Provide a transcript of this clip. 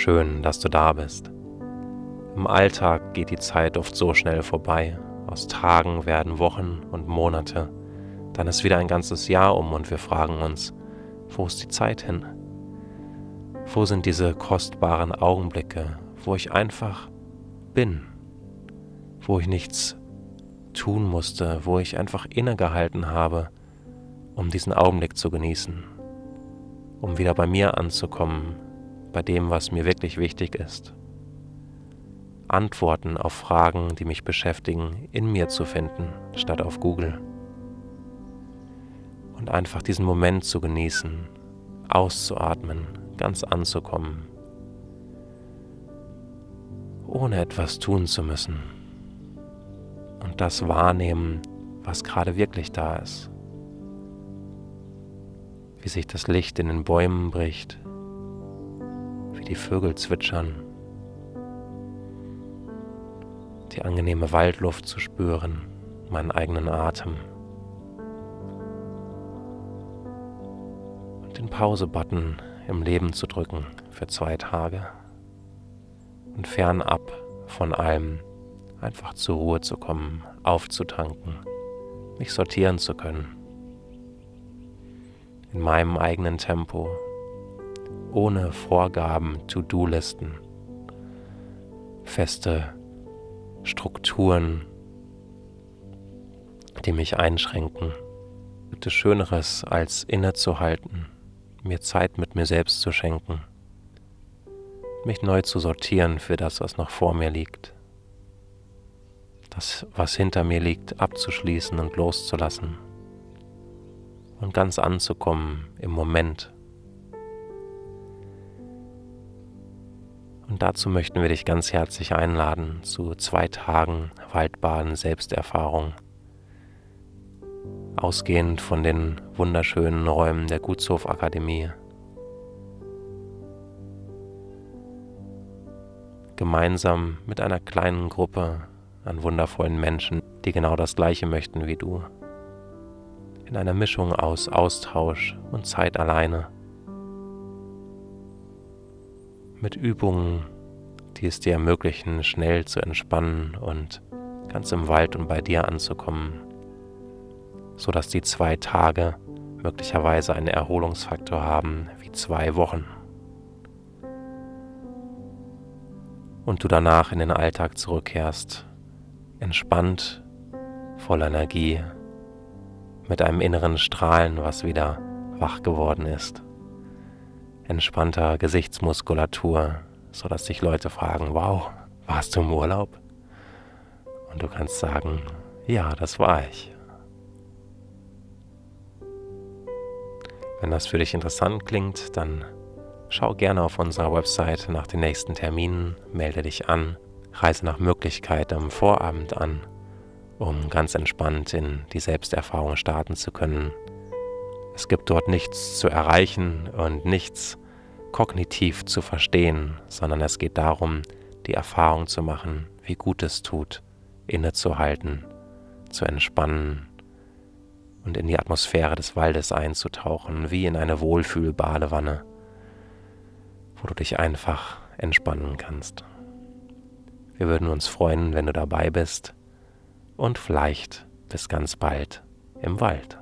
Schön, dass du da bist. Im Alltag geht die Zeit oft so schnell vorbei. Aus Tagen werden Wochen und Monate. Dann ist wieder ein ganzes Jahr um und wir fragen uns, wo ist die Zeit hin? Wo sind diese kostbaren Augenblicke, wo ich einfach bin, wo ich nichts tun musste, wo ich einfach innegehalten habe, um diesen Augenblick zu genießen, um wieder bei mir anzukommen, bei dem, was mir wirklich wichtig ist. Antworten auf Fragen, die mich beschäftigen, in mir zu finden, statt auf Google. Und einfach diesen Moment zu genießen, auszuatmen, ganz anzukommen, ohne etwas tun zu müssen. Und das wahrnehmen, was gerade wirklich da ist. Wie sich das Licht in den Bäumen bricht, wie die Vögel zwitschern, die angenehme Waldluft zu spüren, meinen eigenen Atem. Und den Pause-Button im Leben zu drücken für zwei Tage und fernab von allem einfach zur Ruhe zu kommen, aufzutanken, mich sortieren zu können. In meinem eigenen Tempo, ohne Vorgaben, To-Do-Listen, feste Strukturen, die mich einschränken. Gibt es Schöneres, als innezuhalten mir Zeit mit mir selbst zu schenken, mich neu zu sortieren für das, was noch vor mir liegt, das, was hinter mir liegt, abzuschließen und loszulassen und ganz anzukommen im Moment. Und dazu möchten wir dich ganz herzlich einladen zu zwei Tagen Waldbaden Selbsterfahrung ausgehend von den wunderschönen Räumen der Gutshofakademie. Gemeinsam mit einer kleinen Gruppe an wundervollen Menschen, die genau das Gleiche möchten wie du. In einer Mischung aus Austausch und Zeit alleine. Mit Übungen, die es dir ermöglichen, schnell zu entspannen und ganz im Wald und bei dir anzukommen sodass die zwei Tage möglicherweise einen Erholungsfaktor haben wie zwei Wochen. Und du danach in den Alltag zurückkehrst, entspannt, voller Energie, mit einem inneren Strahlen, was wieder wach geworden ist, entspannter Gesichtsmuskulatur, sodass sich Leute fragen, wow, warst du im Urlaub? Und du kannst sagen, ja, das war ich. Wenn das für dich interessant klingt, dann schau gerne auf unserer Website nach den nächsten Terminen, melde dich an, reise nach Möglichkeit am Vorabend an, um ganz entspannt in die Selbsterfahrung starten zu können. Es gibt dort nichts zu erreichen und nichts kognitiv zu verstehen, sondern es geht darum, die Erfahrung zu machen, wie gut es tut, innezuhalten, zu entspannen und in die Atmosphäre des Waldes einzutauchen, wie in eine Wohlfühlbadewanne, wo du dich einfach entspannen kannst. Wir würden uns freuen, wenn du dabei bist und vielleicht bis ganz bald im Wald.